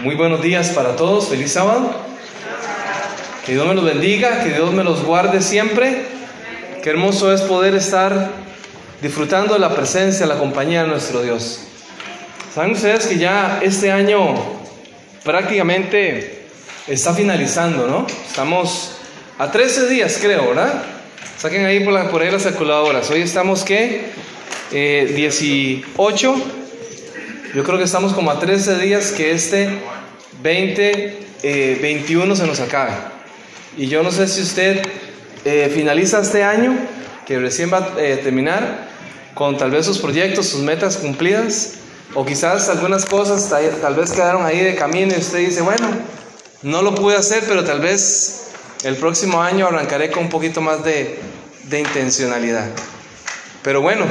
Muy buenos días para todos, feliz sábado. Que Dios me los bendiga, que Dios me los guarde siempre. Qué hermoso es poder estar disfrutando de la presencia, la compañía de nuestro Dios. Saben ustedes que ya este año prácticamente está finalizando, ¿no? Estamos a 13 días, creo, ¿verdad? Saquen ahí por, ahí las calculadoras. Hoy estamos, ¿qué? Eh, 18. Yo creo que estamos como a 13 días que este 20, eh, 21 se nos acabe. Y yo no sé si usted eh, finaliza este año, que recién va a eh, terminar, con tal vez sus proyectos, sus metas cumplidas, o quizás algunas cosas tal, vez quedaron ahí de camino y usted dice, bueno, no lo pude hacer, pero tal vez el próximo año arrancaré con un poquito más de, de intencionalidad. Pero bueno,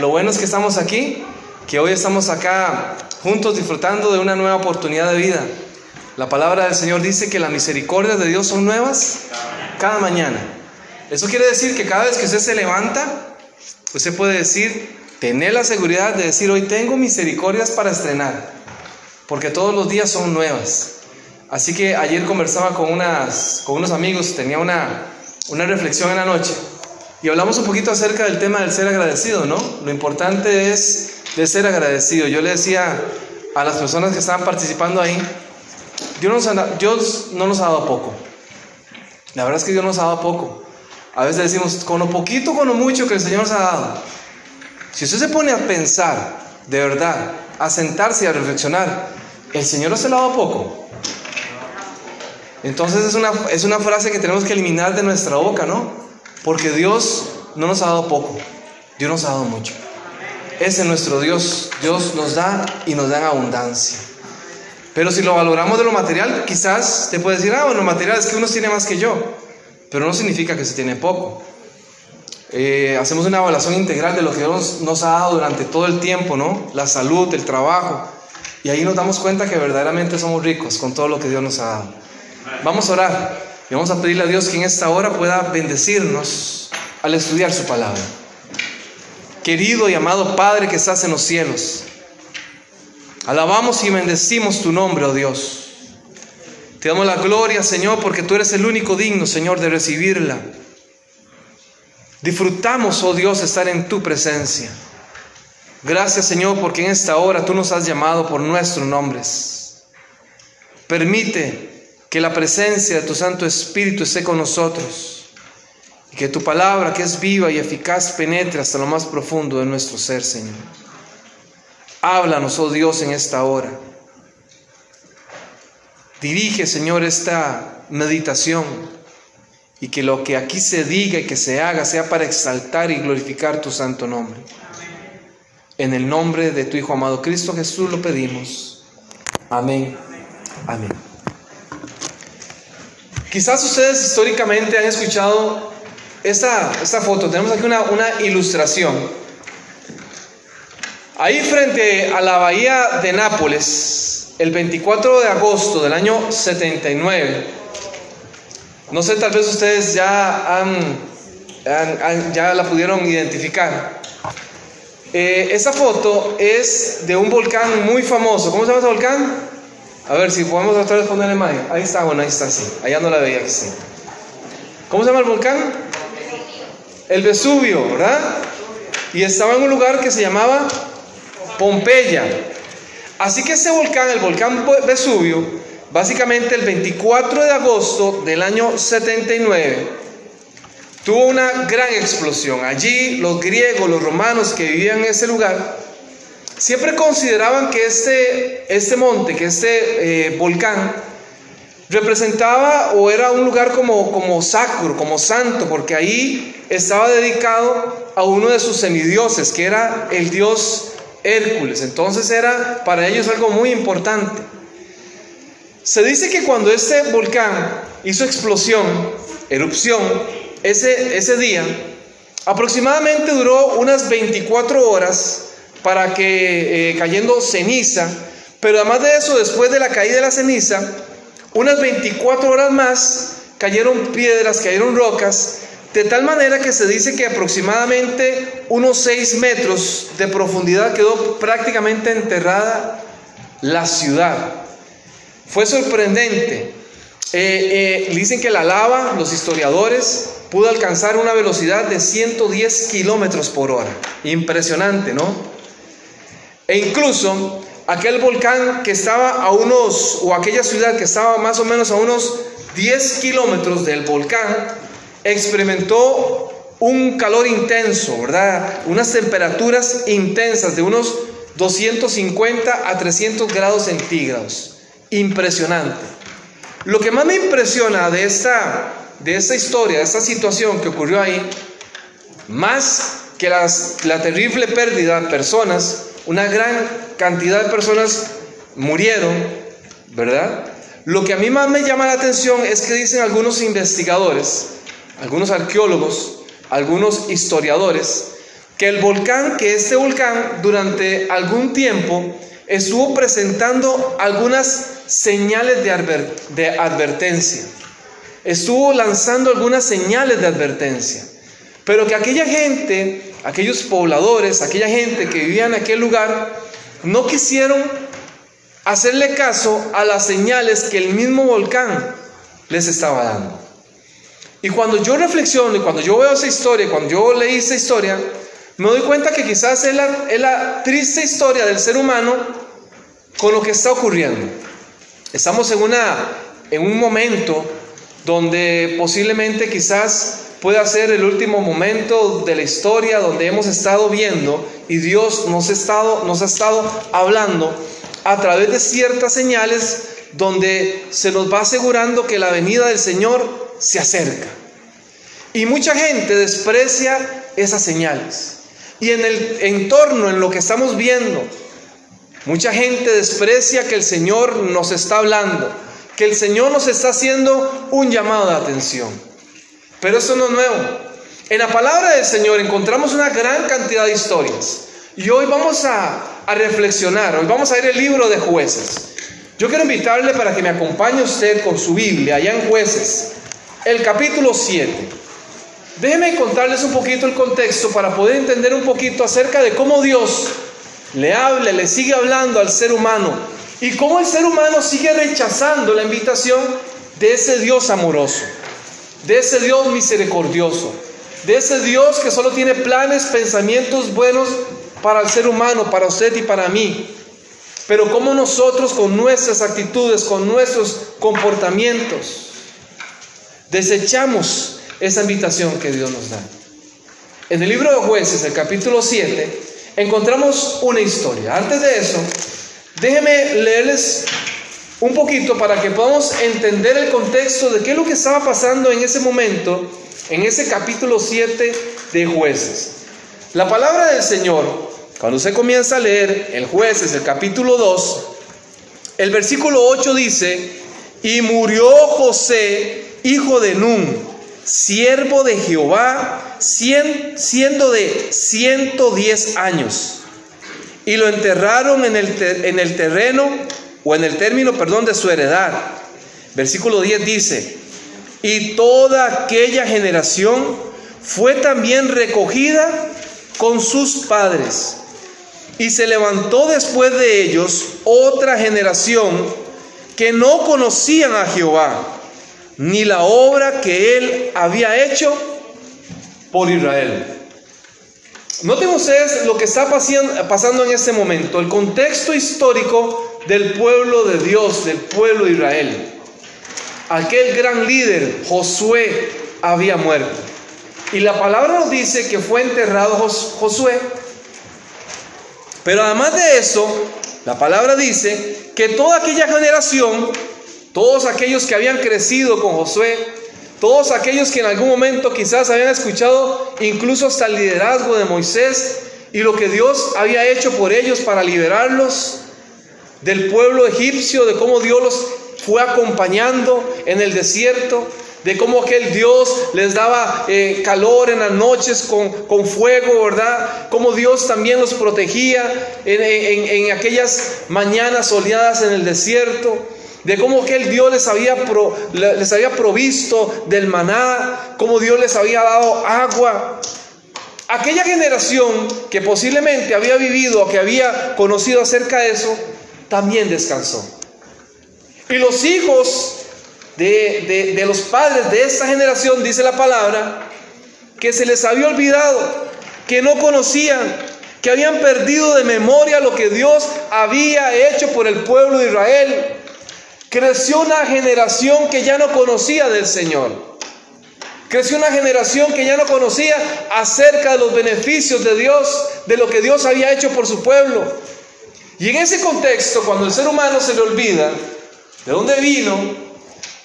lo bueno es que estamos aquí, que hoy estamos acá juntos disfrutando de una nueva oportunidad de vida. La palabra del Señor dice que las misericordias de Dios son nuevas cada mañana. Eso quiere decir que cada vez que usted se levanta, usted puede decir, tener la seguridad de decir, hoy tengo misericordias para estrenar, porque todos los días son nuevas. Así que ayer conversaba con, unas, con unos amigos, tenía una, una reflexión en la noche, y hablamos un poquito acerca del tema del ser agradecido, ¿no? Lo importante es de ser agradecido. Yo le decía a las personas que estaban participando ahí, Dios, no nos ha dado poco. La verdad es que Dios nos ha dado poco. A veces decimos, con lo poquito, con lo mucho que el Señor nos ha dado. Si usted se pone a pensar, de verdad, a sentarse y a reflexionar, ¿el Señor se lo ha dado poco? Entonces es una, es una frase que tenemos que eliminar de nuestra boca, ¿no? Porque Dios no nos ha dado poco, Dios nos ha dado mucho. Ese es nuestro Dios. Dios nos da y nos da en abundancia. Pero si lo valoramos de lo material, quizás te puede decir, ah, bueno, lo material es que uno tiene más que yo. Pero no significa que se tiene poco. Eh, hacemos una evaluación integral de lo que Dios nos ha dado durante todo el tiempo, ¿no? La salud, el trabajo. Y ahí nos damos cuenta que verdaderamente somos ricos con todo lo que Dios nos ha dado. Vamos a orar y vamos a pedirle a Dios que en esta hora pueda bendecirnos al estudiar su palabra. Querido y amado Padre que estás en los cielos, alabamos y bendecimos tu nombre, oh Dios. Te damos la gloria, Señor, porque tú eres el único digno, Señor, de recibirla. Disfrutamos, oh Dios, estar en tu presencia. Gracias, Señor, porque en esta hora tú nos has llamado por nuestros nombres. Permite que la presencia de tu Santo Espíritu esté con nosotros y que tu palabra, que es viva y eficaz, penetre hasta lo más profundo de nuestro ser, Señor. Háblanos, oh Dios, en esta hora. Dirige, Señor, esta meditación y que lo que aquí se diga y que se haga sea para exaltar y glorificar tu santo nombre. En el nombre de tu Hijo amado Cristo Jesús lo pedimos. Amén. Amén. Quizás ustedes históricamente han escuchado esta, esta foto, tenemos aquí una, una ilustración. Ahí frente a la bahía de Nápoles, el 24 de agosto del año 79, no sé, tal vez ustedes ya, han, han, ya la pudieron identificar. Eh, esa foto es de un volcán muy famoso. ¿Cómo se llama ese volcán? A ver si podemos otra vez ponerle más. Ahí está, bueno, ahí está, sí. Allá no la veía, sí. ¿Cómo se llama el volcán? El Vesubio, ¿verdad? Y estaba en un lugar que se llamaba Pompeya. Así que ese volcán, el volcán Vesubio, básicamente el 24 de agosto del año 79, tuvo una gran explosión. Allí los griegos, los romanos que vivían en ese lugar, siempre consideraban que este, este monte, que este eh, volcán, representaba o era un lugar como, como sacro, como santo, porque ahí estaba dedicado a uno de sus semidioses, que era el dios Hércules. Entonces era para ellos algo muy importante. Se dice que cuando este volcán hizo explosión, erupción, ese, ese día, aproximadamente duró unas 24 horas para que eh, cayendo ceniza, pero además de eso, después de la caída de la ceniza, unas 24 horas más cayeron piedras, cayeron rocas, de tal manera que se dice que aproximadamente unos 6 metros de profundidad quedó prácticamente enterrada la ciudad. Fue sorprendente. Eh, eh, dicen que la lava, los historiadores, pudo alcanzar una velocidad de 110 kilómetros por hora. Impresionante, ¿no? E incluso aquel volcán que estaba a unos, o aquella ciudad que estaba más o menos a unos 10 kilómetros del volcán, experimentó un calor intenso, ¿verdad? Unas temperaturas intensas de unos 250 a 300 grados centígrados. Impresionante. Lo que más me impresiona de esta, de esta historia, de esta situación que ocurrió ahí, más que la terrible pérdida de personas, una gran cantidad de personas murieron, ¿verdad? Lo que a mí más me llama la atención es que dicen algunos investigadores, algunos arqueólogos, algunos historiadores, que el volcán, que este volcán durante algún tiempo estuvo presentando algunas señales de, advertencia, estuvo lanzando algunas señales de advertencia, pero que aquella gente, aquellos pobladores, aquella gente que vivía en aquel lugar, no quisieron hacerle caso a las señales que el mismo volcán les estaba dando. Y cuando yo reflexiono y cuando yo veo esa historia, cuando yo leí esa historia, me doy cuenta que quizás es la, es la triste historia del ser humano con lo que está ocurriendo. Estamos en, una, en un momento donde posiblemente quizás pueda ser el último momento de la historia donde hemos estado viendo y Dios nos ha estado, nos ha estado hablando a través de ciertas señales donde se nos va asegurando que la venida del Señor se acerca. Y mucha gente desprecia esas señales. Y en el entorno, en lo que estamos viendo, mucha gente desprecia que el Señor nos está hablando, que el Señor nos está haciendo un llamado de atención. Pero eso no es nuevo. En la palabra del Señor encontramos una gran cantidad de historias. Y hoy vamos a, a reflexionar, hoy vamos a ir el libro de jueces. Yo quiero invitarle para que me acompañe usted con su Biblia, allá en jueces, el capítulo 7. Déjeme contarles un poquito el contexto para poder entender un poquito acerca de cómo Dios le habla, le sigue hablando al ser humano y cómo el ser humano sigue rechazando la invitación de ese Dios amoroso, de ese Dios misericordioso, de ese Dios que solo tiene planes, pensamientos buenos para el ser humano, para usted y para mí. Pero cómo nosotros con nuestras actitudes, con nuestros comportamientos, desechamos esa invitación que Dios nos da. En el libro de jueces, el capítulo 7, encontramos una historia. Antes de eso, déjenme leerles un poquito para que podamos entender el contexto de qué es lo que estaba pasando en ese momento, en ese capítulo 7 de jueces. La palabra del Señor, cuando se comienza a leer el jueces, el capítulo 2, el versículo 8 dice, y murió José, hijo de Nun, siervo de Jehová, siendo de 110 años. Y lo enterraron en el, en el terreno, o en el término, perdón, de su heredad. Versículo 10 dice, y toda aquella generación fue también recogida con sus padres. Y se levantó después de ellos otra generación que no conocían a Jehová, ni la obra que él había hecho por Israel. Noten ustedes lo que está pasando en este momento, el contexto histórico del pueblo de Dios, del pueblo de Israel. Aquel gran líder, Josué, había muerto. Y la palabra nos dice que fue enterrado Josué. Pero además de eso, la palabra dice que toda aquella generación, todos aquellos que habían crecido con Josué, todos aquellos que en algún momento quizás habían escuchado incluso hasta el liderazgo de Moisés y lo que Dios había hecho por ellos para liberarlos del pueblo egipcio, de cómo Dios los fue acompañando en el desierto, de cómo aquel Dios les daba eh, calor en las noches con, fuego, ¿verdad? Cómo Dios también los protegía en, aquellas mañanas soleadas en el desierto, de cómo aquel Dios les había, les había provisto del maná, cómo Dios les había dado agua. Aquella generación que posiblemente había vivido o que había conocido acerca de eso, también descansó. Y los hijos de, de, los padres de esta generación, dice la palabra, que se les había olvidado, que no conocían, que habían perdido de memoria lo que Dios había hecho por el pueblo de Israel. Creció una generación que ya no conocía del Señor. Creció una generación que ya no conocía acerca de los beneficios de Dios, de lo que Dios había hecho por su pueblo. Y en ese contexto, cuando el ser humano se le olvida de dónde vino,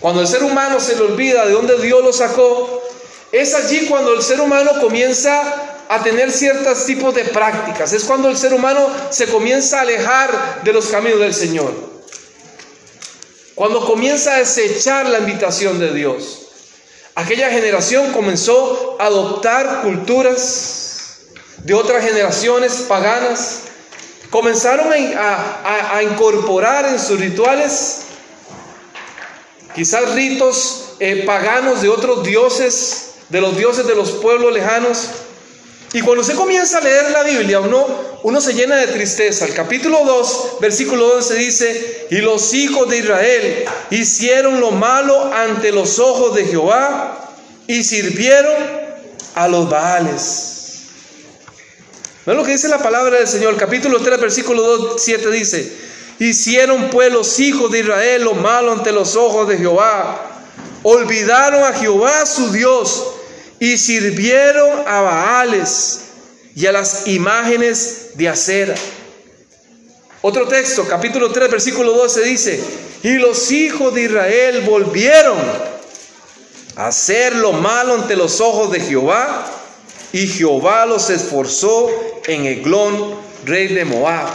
cuando el ser humano se le olvida de dónde Dios lo sacó, es allí cuando el ser humano comienza a tener ciertos tipos de prácticas. Es cuando el ser humano se comienza a alejar de los caminos del Señor. Cuando comienza a desechar la invitación de Dios. Aquella generación comenzó a adoptar culturas de otras generaciones paganas. Comenzaron a, incorporar en sus rituales quizás ritos eh, paganos de otros dioses, de los dioses de los pueblos lejanos. Y cuando se comienza a leer la Biblia, uno, se llena de tristeza. El capítulo 2, versículo 11 dice, y los hijos de Israel hicieron lo malo ante los ojos de Jehová y sirvieron a los Baales. ¿No lo que dice la palabra del Señor? Capítulo 3, versículo 2, 7 dice, hicieron pues los hijos de Israel lo malo ante los ojos de Jehová. Olvidaron a Jehová su Dios y sirvieron a Baales y a las imágenes de acera. Otro texto, capítulo 3, versículo 12 dice, y los hijos de Israel volvieron a hacer lo malo ante los ojos de Jehová, y Jehová los esforzó en Eglón, rey de Moab.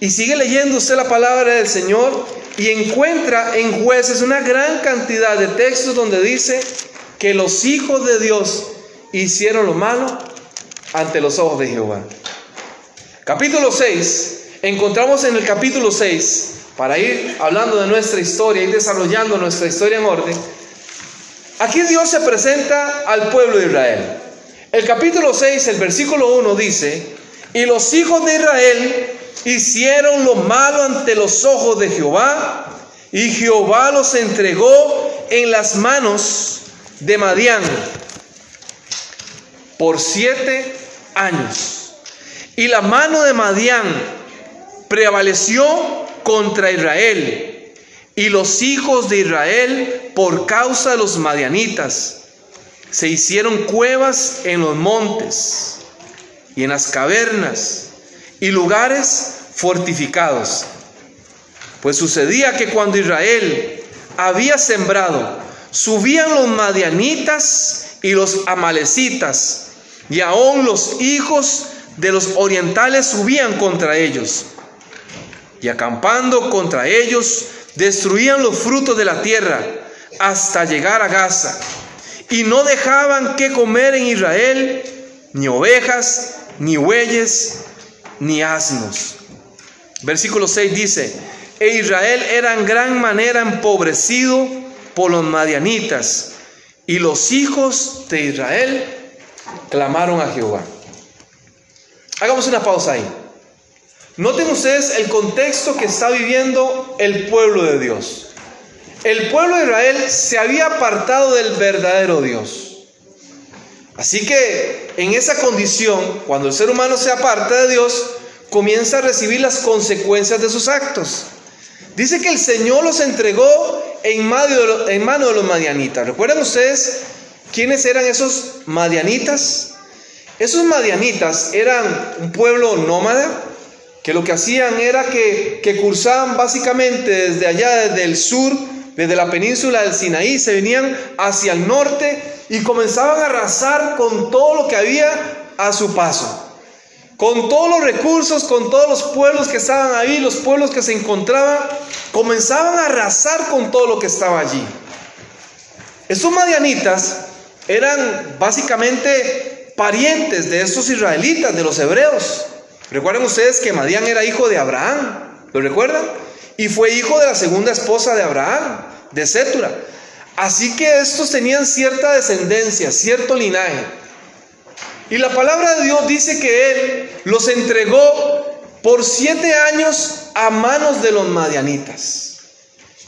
Y sigue leyendo usted la palabra del Señor y encuentra en jueces una gran cantidad de textos donde dice que los hijos de Dios hicieron lo malo ante los ojos de Jehová. Capítulo 6, encontramos en el capítulo 6, para ir hablando de nuestra historia, ir desarrollando nuestra historia en orden, aquí Dios se presenta al pueblo de Israel. El capítulo 6, el versículo 1 dice, y los hijos de Israel hicieron lo malo ante los ojos de Jehová, y Jehová los entregó en las manos de Madián por siete años. Y la mano de Madián prevaleció contra Israel. Y los hijos de Israel, por causa de los madianitas, se hicieron cuevas en los montes y en las cavernas y lugares fortificados. Pues sucedía que cuando Israel había sembrado subían los madianitas y los amalecitas, y aún los hijos de los orientales subían contra ellos. Y acampando contra ellos, destruían los frutos de la tierra hasta llegar a Gaza. Y no dejaban que comer en Israel ni ovejas, ni bueyes, ni asnos. Versículo 6 dice, e Israel era en gran manera empobrecido por los madianitas, y los hijos de Israel clamaron a Jehová. Hagamos una pausa ahí. Noten ustedes el contexto que está viviendo el pueblo de Dios. El pueblo de Israel se había apartado del verdadero Dios. Así que en esa condición, cuando el ser humano se aparta de Dios, comienza a recibir las consecuencias de sus actos. Dice que el Señor los entregó en mano de, de los madianitas. ¿Recuerdan ustedes quiénes eran esos madianitas? Esos madianitas eran un pueblo nómada que lo que hacían era que, que cursaban básicamente desde allá, desde el sur, desde la península del Sinaí, se venían hacia el norte y comenzaban a arrasar con todo lo que había a su paso con todos los recursos, con todos los pueblos que estaban ahí, los pueblos que se encontraban, comenzaban a arrasar con todo lo que estaba allí. Estos madianitas eran básicamente parientes de estos israelitas, de los hebreos. Recuerden ustedes que Madián era hijo de Abraham, ¿lo recuerdan? Y fue hijo de la segunda esposa de Abraham, de Sétura. Así que estos tenían cierta descendencia, cierto linaje. Y la palabra de Dios dice que Él los entregó por siete años a manos de los madianitas.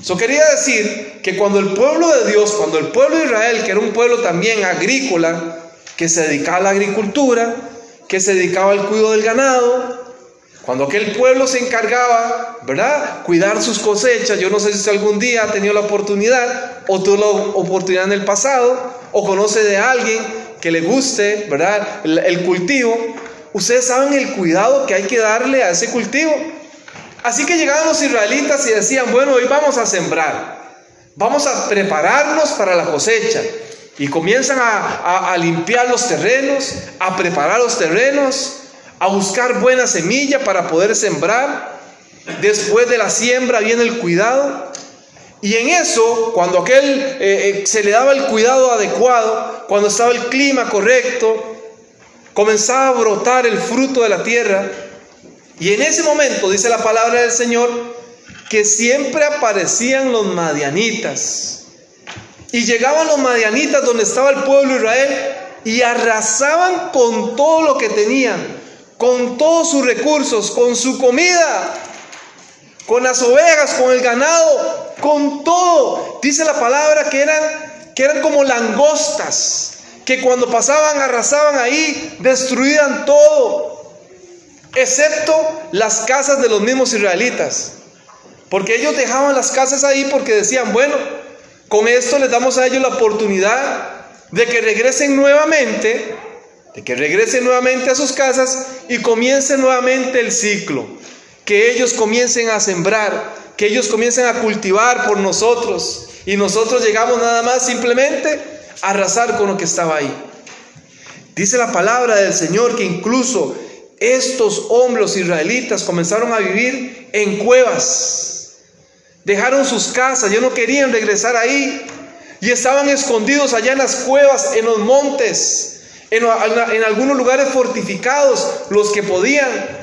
Eso quería decir que cuando el pueblo de Dios, cuando el pueblo de Israel, que era un pueblo también agrícola, que se dedicaba a la agricultura, que se dedicaba al cuidado del ganado, cuando aquel pueblo se encargaba, ¿verdad? Cuidar sus cosechas. Yo no sé si algún día ha tenido la oportunidad o tuvo la oportunidad en el pasado o conoce de alguien que le guste, ¿verdad? El, cultivo. Ustedes saben el cuidado que hay que darle a ese cultivo. Así que llegaban los israelitas y decían, bueno, hoy vamos a sembrar. Vamos a prepararnos para la cosecha. Y comienzan a, limpiar los terrenos, a preparar los terrenos, a buscar buena semilla para poder sembrar. Después de la siembra viene el cuidado. Y en eso, cuando aquel eh, eh, se le daba el cuidado adecuado, cuando estaba el clima correcto, comenzaba a brotar el fruto de la tierra. Y en ese momento, dice la palabra del Señor, que siempre aparecían los madianitas y llegaban los madianitas donde estaba el pueblo de Israel y arrasaban con todo lo que tenían, con todos sus recursos, con su comida, con las ovejas, con el ganado, con todo. Dice la palabra que eran, que eran como langostas, que cuando pasaban arrasaban ahí, destruían todo, excepto las casas de los mismos israelitas. Porque ellos dejaban las casas ahí porque decían, bueno, con esto les damos a ellos la oportunidad de que regresen nuevamente, de que regresen nuevamente a sus casas y comiencen nuevamente el ciclo. Que ellos comiencen a sembrar, que ellos comiencen a cultivar por nosotros y nosotros llegamos nada más simplemente a arrasar con lo que estaba ahí. Dice la palabra del Señor que incluso estos hombres israelitas comenzaron a vivir en cuevas Dejaron sus casas, ya no querían regresar ahí. Y estaban escondidos allá en las cuevas, en los montes, en algunos lugares fortificados, los que podían.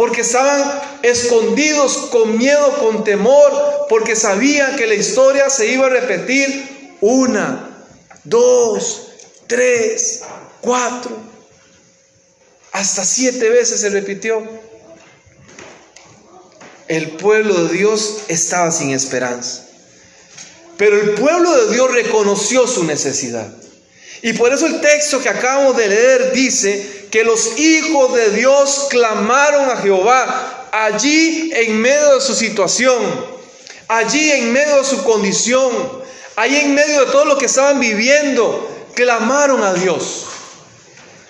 Porque estaban escondidos con miedo, con temor, porque sabían que la historia se iba a repetir una, dos, tres, cuatro, hasta siete veces se repitió el pueblo de Dios estaba sin esperanza. Pero el pueblo de Dios reconoció su necesidad. Y por eso el texto que acabamos de leer dice que los hijos de Dios clamaron a Jehová allí en medio de su situación, allí en medio de su condición, allí en medio de todo lo que estaban viviendo, clamaron a Dios.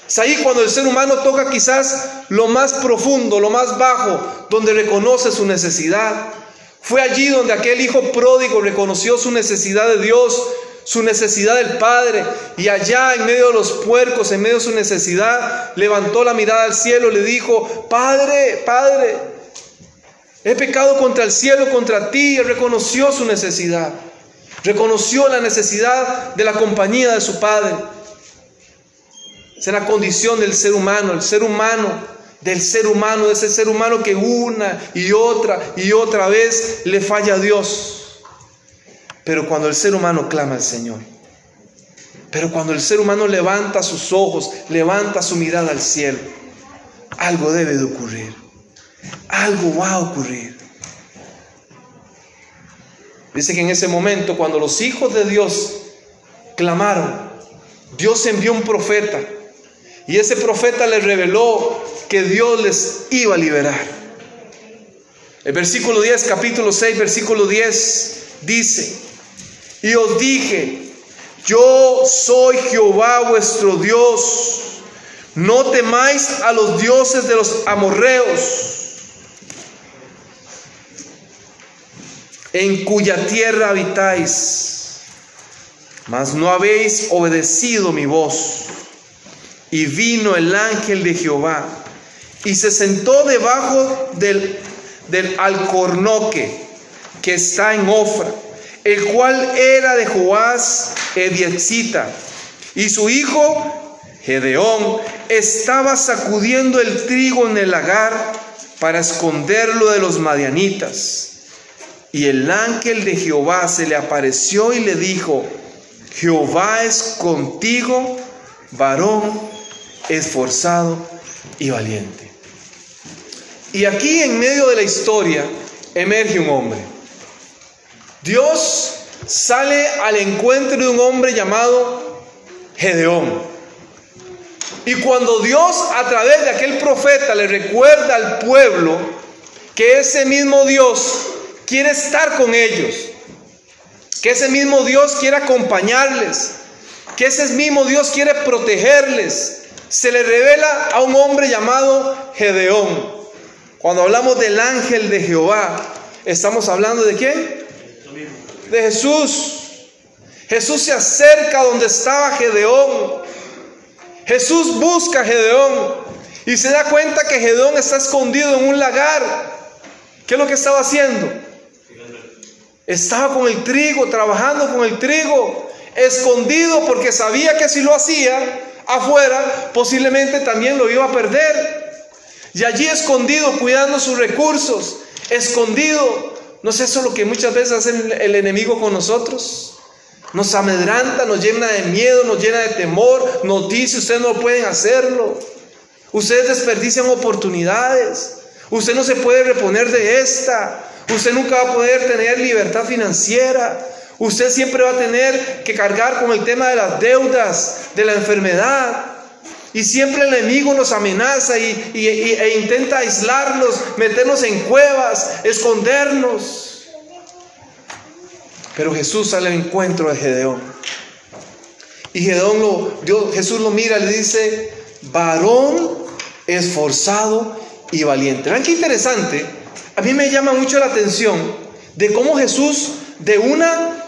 Es ahí cuando el ser humano toca quizás lo más profundo, lo más bajo, donde reconoce su necesidad. Fue allí donde aquel hijo pródigo reconoció su necesidad de Dios, su necesidad del Padre, y allá en medio de los puercos, en medio de su necesidad, levantó la mirada al cielo y le dijo, Padre, Padre, he pecado contra el cielo, contra ti, y reconoció su necesidad. Reconoció la necesidad de la compañía de su Padre. Es la condición del ser humano, el ser humano, del ser humano, de ese ser humano que una y otra y otra vez le falla a Dios. Pero cuando el ser humano clama al Señor, pero cuando el ser humano levanta sus ojos, levanta su mirada al cielo, algo debe de ocurrir. Algo va a ocurrir. Dice que en ese momento, cuando los hijos de Dios clamaron, Dios envió un profeta y ese profeta les reveló que Dios les iba a liberar. El versículo 10, capítulo 6, versículo 10 dice, y os dije, yo soy Jehová vuestro Dios, no temáis a los dioses de los amorreos, en cuya tierra habitáis, mas no habéis obedecido mi voz. Y vino el ángel de Jehová y se sentó debajo del, del alcornoque que está en Ofra, el cual era de Joás Ediexita. Y su hijo Gedeón estaba sacudiendo el trigo en el lagar para esconderlo de los madianitas. Y el ángel de Jehová se le apareció y le dijo, Jehová es contigo, varón esforzado y valiente. Y aquí en medio de la historia emerge un hombre. Dios sale al encuentro de un hombre llamado Gedeón. Y cuando Dios a través de aquel profeta le recuerda al pueblo que ese mismo Dios quiere estar con ellos, que ese mismo Dios quiere acompañarles, que ese mismo Dios quiere protegerles, se le revela a un hombre llamado Gedeón. Cuando hablamos del ángel de Jehová, estamos hablando de quién? De Jesús. Jesús se acerca donde estaba Gedeón. Jesús busca a Gedeón y se da cuenta que Gedeón está escondido en un lagar. ¿Qué es lo que estaba haciendo? Estaba con el trigo, trabajando con el trigo, escondido porque sabía que si lo hacía afuera, posiblemente también lo iba a perder. Y allí escondido, cuidando sus recursos, escondido. ¿No es eso lo que muchas veces hace el enemigo con nosotros? Nos amedranta, nos llena de miedo, nos llena de temor, nos dice, ustedes no pueden hacerlo. Ustedes desperdician oportunidades. Usted no se puede reponer de esta. Usted nunca va a poder tener libertad financiera. Usted siempre va a tener que cargar con el tema de las deudas, de la enfermedad. Y siempre el enemigo nos amenaza y, e intenta aislarnos, meternos en cuevas, escondernos. Pero Jesús sale al encuentro de Gedeón. Y Gedeón lo, Jesús lo mira y le dice, varón esforzado y valiente. Vean qué interesante. A mí me llama mucho la atención de cómo Jesús de una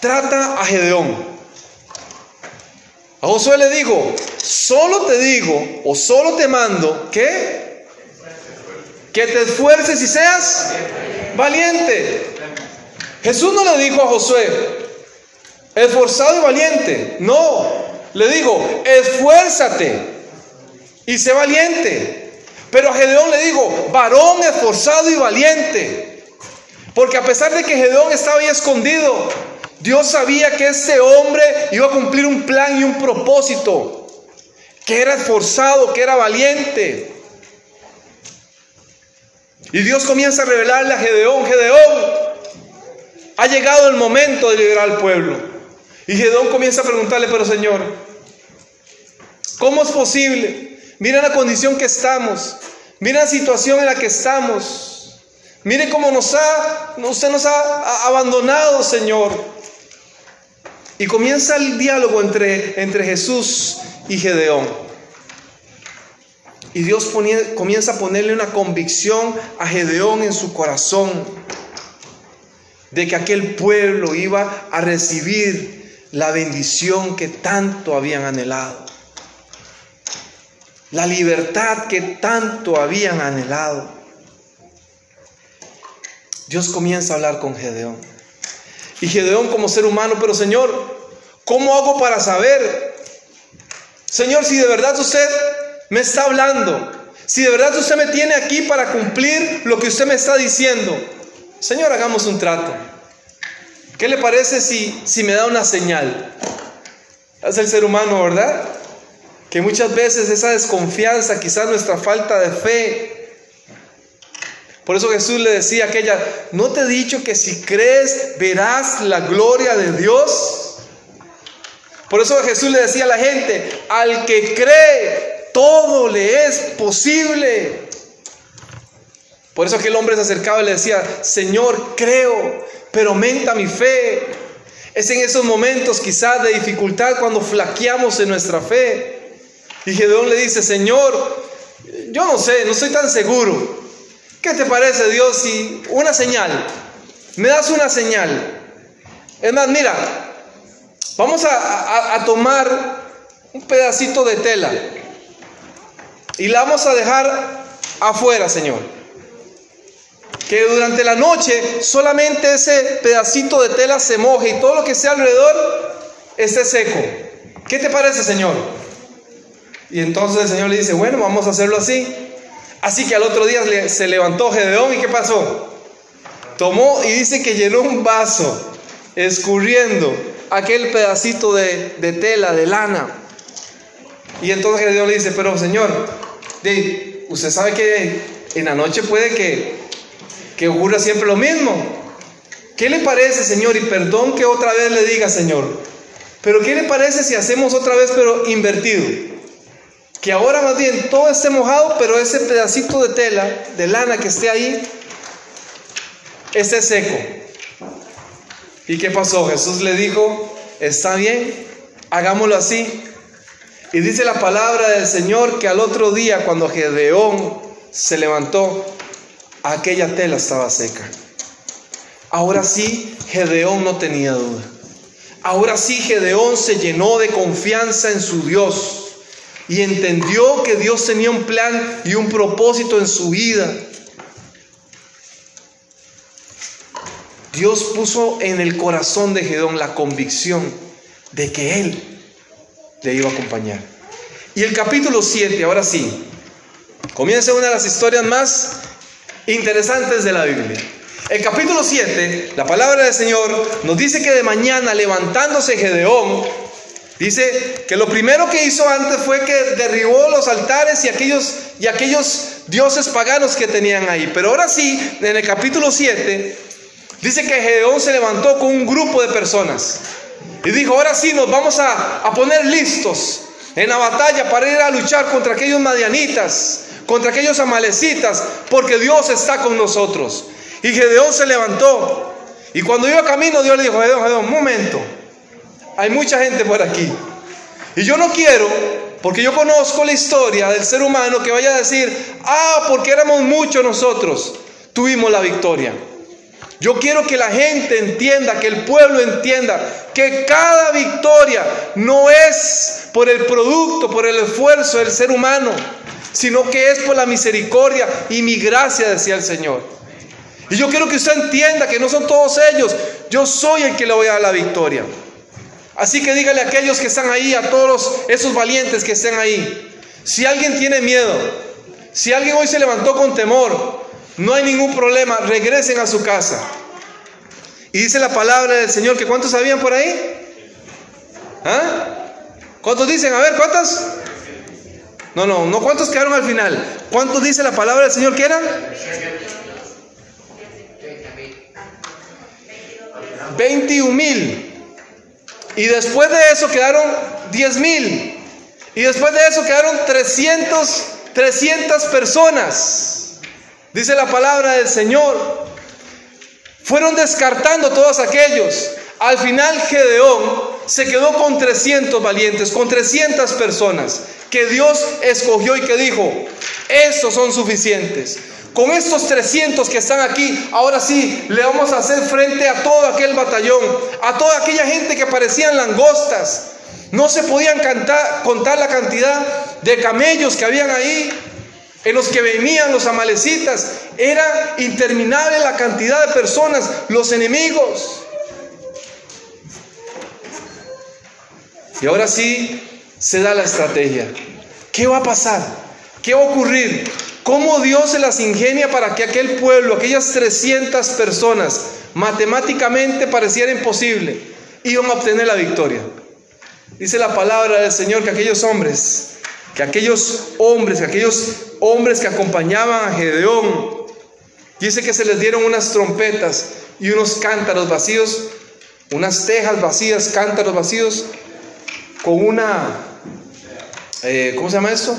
trata a Gedeón. A Josué le digo, solo te digo o solo te mando que que te esfuerces y seas valiente. Jesús no le dijo a Josué, esforzado y valiente. No, le digo, esfuérzate y sé valiente. Pero a Gedeón le digo, varón esforzado y valiente. Porque a pesar de que Gedeón estaba ahí escondido, Dios sabía que ese hombre iba a cumplir un plan y un propósito, que era esforzado, que era valiente. Y Dios comienza a revelarle a Gedeón, Gedeón, ha llegado el momento de liberar al pueblo. Y Gedeón comienza a preguntarle, pero Señor, ¿cómo es posible? Mira la condición que estamos, mira la situación en la que estamos. Mire cómo nos ha, usted nos ha abandonado, Señor. Y comienza el diálogo entre, entre Jesús y Gedeón. Y Dios comienza a ponerle una convicción a Gedeón en su corazón de que aquel pueblo iba a recibir la bendición que tanto habían anhelado. La libertad que tanto habían anhelado. Dios comienza a hablar con Gedeón. Y Gedeón como ser humano, pero Señor, ¿cómo hago para saber? Señor, si de verdad usted me está hablando, si de verdad usted me tiene aquí para cumplir lo que usted me está diciendo, Señor, hagamos un trato. ¿Qué le parece si, si me da una señal? Es el ser humano, ¿verdad? Que muchas veces esa desconfianza, quizás nuestra falta de fe, por eso Jesús le decía a aquella, ¿no te he dicho que si crees verás la gloria de Dios? Por eso Jesús le decía a la gente, al que cree, todo le es posible. Por eso aquel hombre se acercaba y le decía, Señor, creo, pero aumenta mi fe. Es en esos momentos quizás de dificultad cuando flaqueamos en nuestra fe. Y Gedeón le dice, Señor, yo no sé, no estoy tan seguro. ¿Qué te parece Dios si una señal? Me das una señal. Es más, mira, vamos a, tomar un pedacito de tela y la vamos a dejar afuera, Señor. Que durante la noche solamente ese pedacito de tela se moje y todo lo que sea alrededor esté seco. ¿Qué te parece, Señor? Y entonces el Señor le dice, bueno, vamos a hacerlo así. Así que al otro día se levantó Gedeón y ¿qué pasó? Tomó y dice que llenó un vaso, escurriendo aquel pedacito de, tela, de lana. Y entonces Gedeón le dice, pero Señor, usted sabe que en la noche puede que, que ocurra siempre lo mismo. ¿qué le parece, Señor? Y perdón que otra vez le diga, Señor, pero ¿qué le parece si hacemos otra vez, pero invertido? Que ahora más bien todo esté mojado, pero ese pedacito de tela, de lana que esté ahí, esté seco. ¿Y qué pasó? Jesús le dijo, está bien, hagámoslo así. Y dice la palabra del Señor que al otro día, cuando Gedeón se levantó, aquella tela estaba seca. Ahora sí, Gedeón no tenía duda. Ahora sí, Gedeón se llenó de confianza en su Dios y entendió que Dios tenía un plan y un propósito en su vida. Dios puso en el corazón de Gedeón la convicción de que Él le iba a acompañar. Y el capítulo 7, ahora sí, comienza una de las historias más interesantes de la Biblia. El capítulo 7, la palabra del Señor nos dice que de mañana levantándose Gedeón, dice que lo primero que hizo antes fue que derribó los altares y aquellos, y aquellos dioses paganos que tenían ahí. Pero ahora sí, en el capítulo 7, dice que Gedeón se levantó con un grupo de personas y dijo, ahora sí nos vamos a, a poner listos en la batalla para ir a luchar contra aquellos madianitas, contra aquellos amalecitas, porque Dios está con nosotros. Y Gedeón se levantó. Y cuando iba camino, Dios le dijo, Gedeón, Gedeón, un momento. Hay mucha gente por aquí. Y yo no quiero, porque yo conozco la historia del ser humano, que vaya a decir, ah, porque éramos muchos nosotros, tuvimos la victoria. Yo quiero que la gente entienda, que el pueblo entienda que cada victoria no es por el producto, por el esfuerzo del ser humano, sino que es por la misericordia y mi gracia, decía el Señor. Y yo quiero que usted entienda que no son todos ellos, yo soy el que le voy a dar la victoria. Así que dígale a aquellos que están ahí, a todos esos valientes que estén ahí, si alguien tiene miedo, si alguien hoy se levantó con temor, no hay ningún problema, regresen a su casa. Y dice la palabra del Señor que cuántos habían por ahí. ¿Ah? ¿Cuántos dicen? A ver, ¿cuántos? No, no, no, ¿cuántos quedaron al final? ¿Cuántos dice la palabra del Señor que eran? 21 mil. Y después de eso quedaron 10 mil. Y después de eso quedaron 300, 300 personas. Dice la palabra del Señor. Fueron descartando todos aquellos. Al final Gedeón se quedó con 300 valientes, con 300 personas que Dios escogió y que dijo, esos son suficientes. Con estos 300 que están aquí, ahora sí, le vamos a hacer frente a todo aquel batallón, a toda aquella gente que parecían langostas. No se podían contar la cantidad de camellos que habían ahí, en los que venían los amalecitas. Era interminable la cantidad de personas, los enemigos. Y ahora sí se da la estrategia. ¿Qué va a pasar? ¿Qué va a ocurrir? ¿Cómo Dios se las ingenia para que aquel pueblo, aquellas 300 personas, matemáticamente pareciera imposible, iban a obtener la victoria? Dice la palabra del Señor que aquellos hombres, que aquellos hombres, que aquellos hombres que acompañaban a Gedeón, dice que se les dieron unas trompetas y unos cántaros vacíos, unas tejas vacías, cántaros vacíos, con una, eh, ¿cómo se llama eso?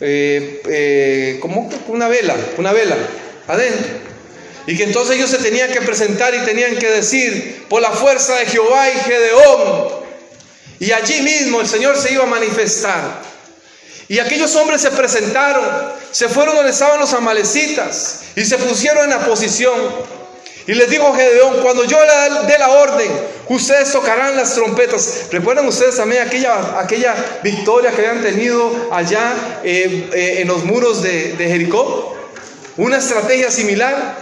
Eh, eh, como una vela, una vela adentro. Y que entonces ellos se tenían que presentar y tenían que decir, por la fuerza de Jehová y Gedeón. Y allí mismo el Señor se iba a manifestar. Y aquellos hombres se presentaron, se fueron donde estaban los amalecitas y se pusieron en la posición. Y les dijo Gedeón, cuando yo le dé la orden, ustedes tocarán las trompetas. ¿Recuerdan ustedes también aquella, aquella victoria que habían tenido allá eh, eh, en los muros de, de Jericó? Una estrategia similar.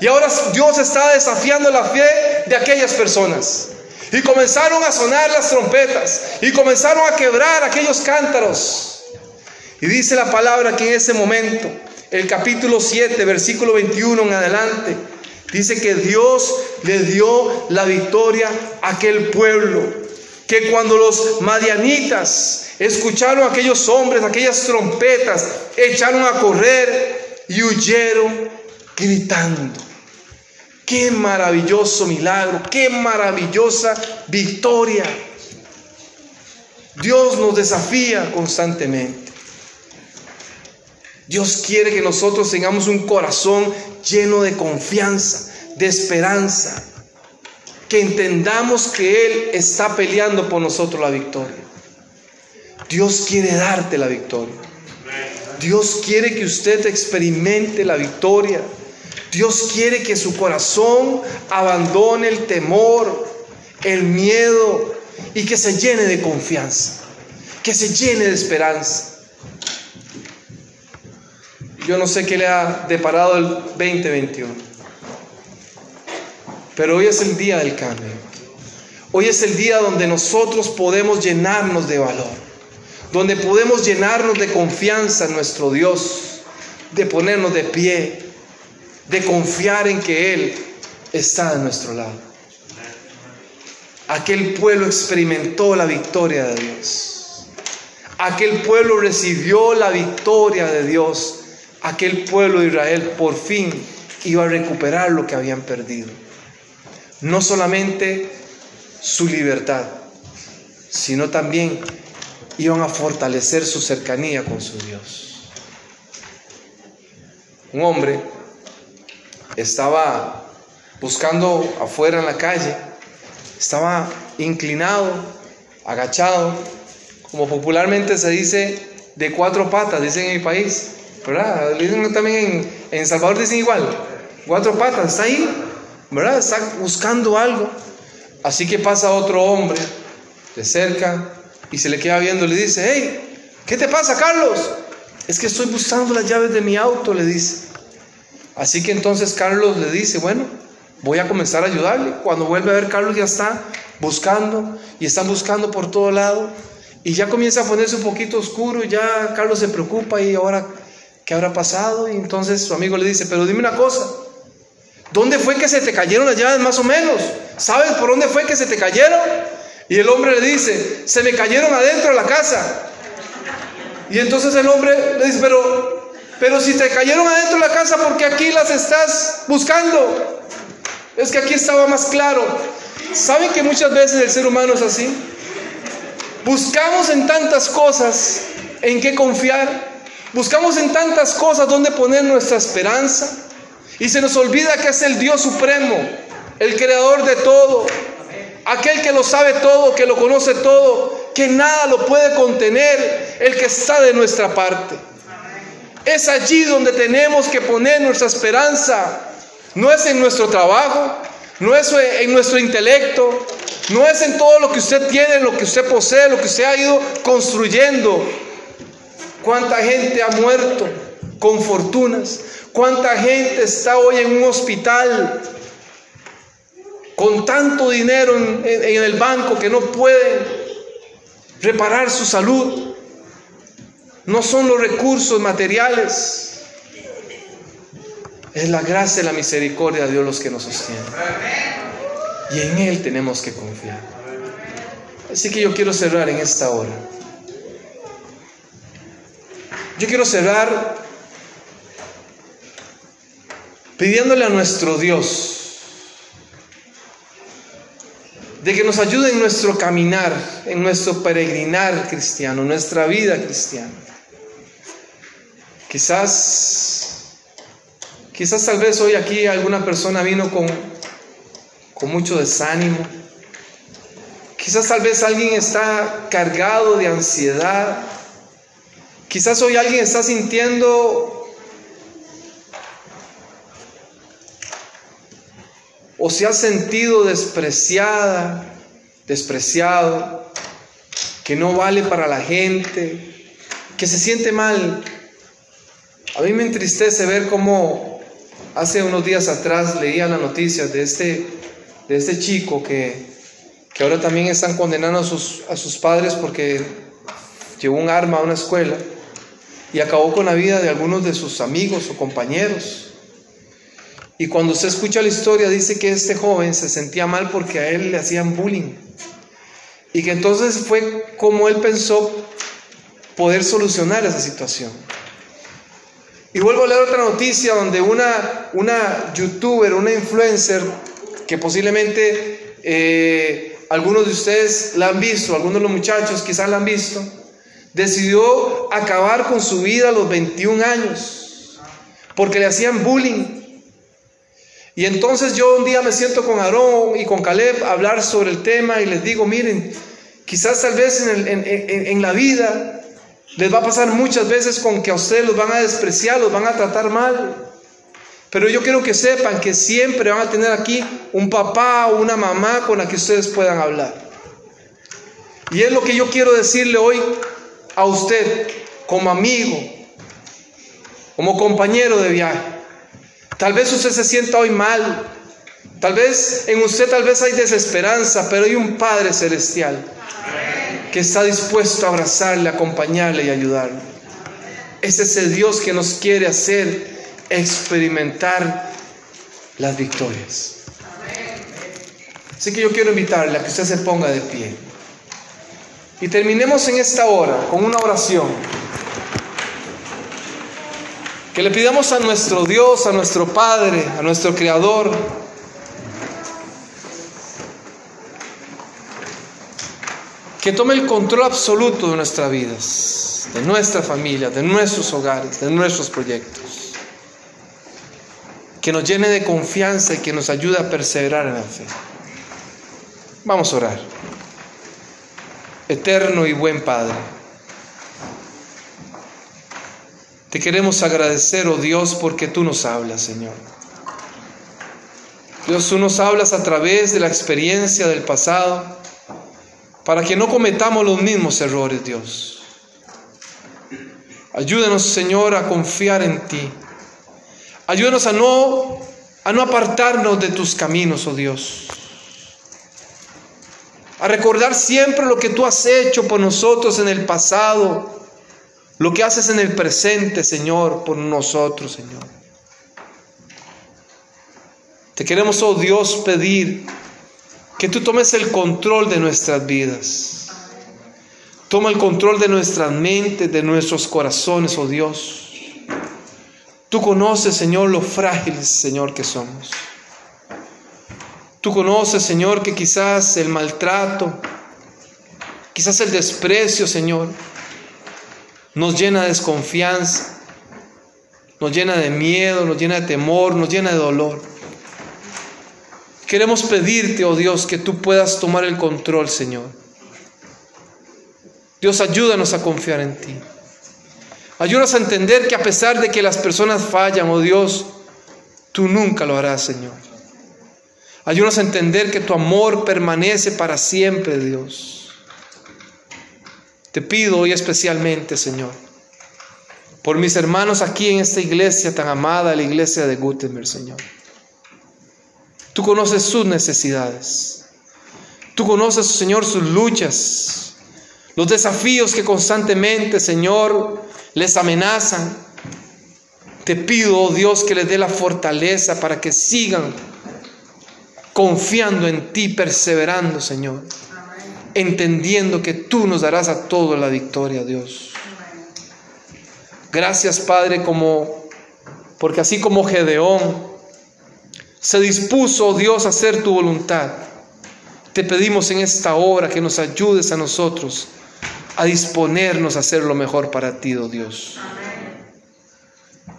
Y ahora Dios está desafiando la fe de aquellas personas. Y comenzaron a sonar las trompetas. Y comenzaron a quebrar aquellos cántaros. Y dice la palabra que en ese momento, el capítulo 7, versículo 21 en adelante, Dice que Dios le dio la victoria a aquel pueblo. Que cuando los madianitas escucharon a aquellos hombres, aquellas trompetas, echaron a correr y huyeron gritando. Qué maravilloso milagro, qué maravillosa victoria. Dios nos desafía constantemente. Dios quiere que nosotros tengamos un corazón lleno de confianza, de esperanza, que entendamos que Él está peleando por nosotros la victoria. Dios quiere darte la victoria. Dios quiere que usted experimente la victoria. Dios quiere que su corazón abandone el temor, el miedo y que se llene de confianza, que se llene de esperanza. Yo no sé qué le ha deparado el 2021, pero hoy es el día del cambio. Hoy es el día donde nosotros podemos llenarnos de valor donde podemos llenarnos de confianza en nuestro Dios, de ponernos de pie, de confiar en que Él está a nuestro lado. Aquel pueblo experimentó la victoria de Dios. Aquel pueblo recibió la victoria de Dios. Aquel pueblo de Israel por fin iba a recuperar lo que habían perdido. No solamente su libertad, sino también iban a fortalecer su cercanía con su Dios. Un hombre estaba buscando afuera en la calle, estaba inclinado, agachado, como popularmente se dice, de cuatro patas, dicen en mi país, ¿verdad? Dicen también en, en Salvador, dicen igual, cuatro patas, está ahí, ¿verdad? Está buscando algo. Así que pasa otro hombre de cerca, y se le queda viendo, le dice, hey, ¿qué te pasa, Carlos? Es que estoy buscando las llaves de mi auto, le dice. Así que entonces Carlos le dice, bueno, voy a comenzar a ayudarle. Cuando vuelve a ver, Carlos ya está buscando y están buscando por todo lado. Y ya comienza a ponerse un poquito oscuro, ya Carlos se preocupa y ahora, ¿qué habrá pasado? Y entonces su amigo le dice, pero dime una cosa, ¿dónde fue que se te cayeron las llaves más o menos? ¿Sabes por dónde fue que se te cayeron? Y el hombre le dice, se me cayeron adentro de la casa. Y entonces el hombre le dice, pero, pero si te cayeron adentro de la casa, ¿por qué aquí las estás buscando? Es que aquí estaba más claro. ¿Saben que muchas veces el ser humano es así? Buscamos en tantas cosas en qué confiar. Buscamos en tantas cosas donde poner nuestra esperanza. Y se nos olvida que es el Dios supremo, el creador de todo, aquel que lo sabe todo, que lo conoce todo, que nada lo puede contener, el que está de nuestra parte. Es allí donde tenemos que poner nuestra esperanza. No es en nuestro trabajo, no es en nuestro intelecto, no es en todo lo que usted tiene, lo que usted posee, lo que usted ha ido construyendo. ¿Cuánta gente ha muerto con fortunas? ¿Cuánta gente está hoy en un hospital con tanto dinero en, el banco que no pueden reparar su salud. No son los recursos materiales. Es la gracia y la misericordia de Dios los que nos sostienen. Y en Él tenemos que confiar. Así que yo quiero cerrar en esta hora. Yo quiero cerrar pidiéndole a nuestro Dios de que nos ayude en nuestro caminar, en nuestro peregrinar cristiano, nuestra vida cristiana. Quizás, quizás tal vez hoy aquí alguna persona vino con, con mucho desánimo. Quizás tal vez alguien está cargado de ansiedad. Quizás hoy alguien está sintiendo o se ha sentido despreciada, despreciado, que no vale para la gente, que se siente mal. A mí me entristece ver cómo hace unos días atrás leía las noticias de este, de este chico que, que ahora también están condenando a sus, a sus padres porque llevó un arma a una escuela y acabó con la vida de algunos de sus amigos o compañeros. Y cuando usted escucha la historia, dice que este joven se sentía mal porque a él le hacían bullying. Y que entonces fue como él pensó poder solucionar esa situación. Y vuelvo a leer otra noticia donde una, una youtuber, una influencer, que posiblemente eh, algunos de ustedes la han visto, algunos de los muchachos quizás la han visto, decidió acabar con su vida a los 21 años, porque le hacían bullying. Y entonces yo un día me siento con Aarón y con Caleb a hablar sobre el tema y les digo, miren, quizás tal vez en, en la vida les va a pasar muchas veces con que a ustedes los van a despreciar, los van a tratar mal. Pero yo quiero que sepan que siempre van a tener aquí un papá o una mamá con la que ustedes puedan hablar. Y es lo que yo quiero decirle hoy a usted como amigo, como compañero de viaje. Tal vez usted se sienta hoy mal. Tal vez en usted tal vez hay desesperanza, pero hay un Padre celestial que está dispuesto a abrazarle, acompañarle y ayudarle. Es ese Dios que nos quiere hacer experimentar las victorias. Así que yo quiero invitarle a que usted se ponga de pie. Y terminemos en esta hora con una oración. Que le pidamos a nuestro Dios, a nuestro Padre, a nuestro Creador, que tome el control absoluto de nuestras vidas, de nuestra familia, de nuestros hogares, de nuestros proyectos. Que nos llene de confianza y que nos ayude a perseverar en la fe. Vamos a orar. Eterno y buen Padre. Te queremos agradecer, oh Dios, porque tú nos hablas, Señor. Dios, tú nos hablas a través de la experiencia del pasado para que no cometamos los mismos errores, Dios. Ayúdanos, Señor, a confiar en ti. Ayúdanos a no, a no apartarnos de tus caminos, oh Dios. A recordar siempre lo que tú has hecho por nosotros en el pasado, lo que haces en el presente, Señor, por nosotros, Señor. Te queremos, oh Dios, pedir que tú tomes el control de nuestras vidas. Toma el control de nuestras mentes, de nuestros corazones, oh Dios. Tú conoces, Señor, lo frágiles, Señor, que somos. Tú conoces, Señor, que quizás el maltrato, quizás el desprecio, Señor, nos llena de desconfianza, nos llena de miedo, nos llena de temor, nos llena de dolor. Queremos pedirte, oh Dios, que tú puedas tomar el control, Señor. Dios, ayúdanos a confiar en ti. Ayúdanos a entender que a pesar de que las personas fallan, oh Dios, tú nunca lo harás, Señor. Ayúdanos a entender que tu amor permanece para siempre, Dios. Te pido hoy especialmente, Señor, por mis hermanos aquí en esta iglesia tan amada, la iglesia de Gutenberg, Señor. Tú conoces sus necesidades. Tú conoces, Señor, sus luchas, los desafíos que constantemente, Señor, les amenazan. Te pido, oh Dios, que les dé la fortaleza para que sigan confiando en ti, perseverando, Señor, entendiendo que tú nos darás a todos la victoria, Dios. Gracias, Padre, como porque así como Gedeón se dispuso oh Dios a hacer tu voluntad. Te pedimos en esta hora que nos ayudes a nosotros a disponernos a hacer lo mejor para ti, oh Dios.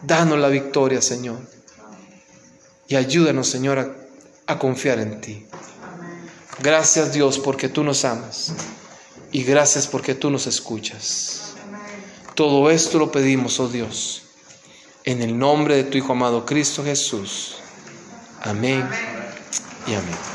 Danos la victoria, Señor. Y ayúdanos, Señor, a, a confiar en ti. Gracias, Dios, porque tú nos amas. Y gracias porque tú nos escuchas. Todo esto lo pedimos, oh Dios, en el nombre de tu Hijo amado Cristo Jesús. Amém e amém.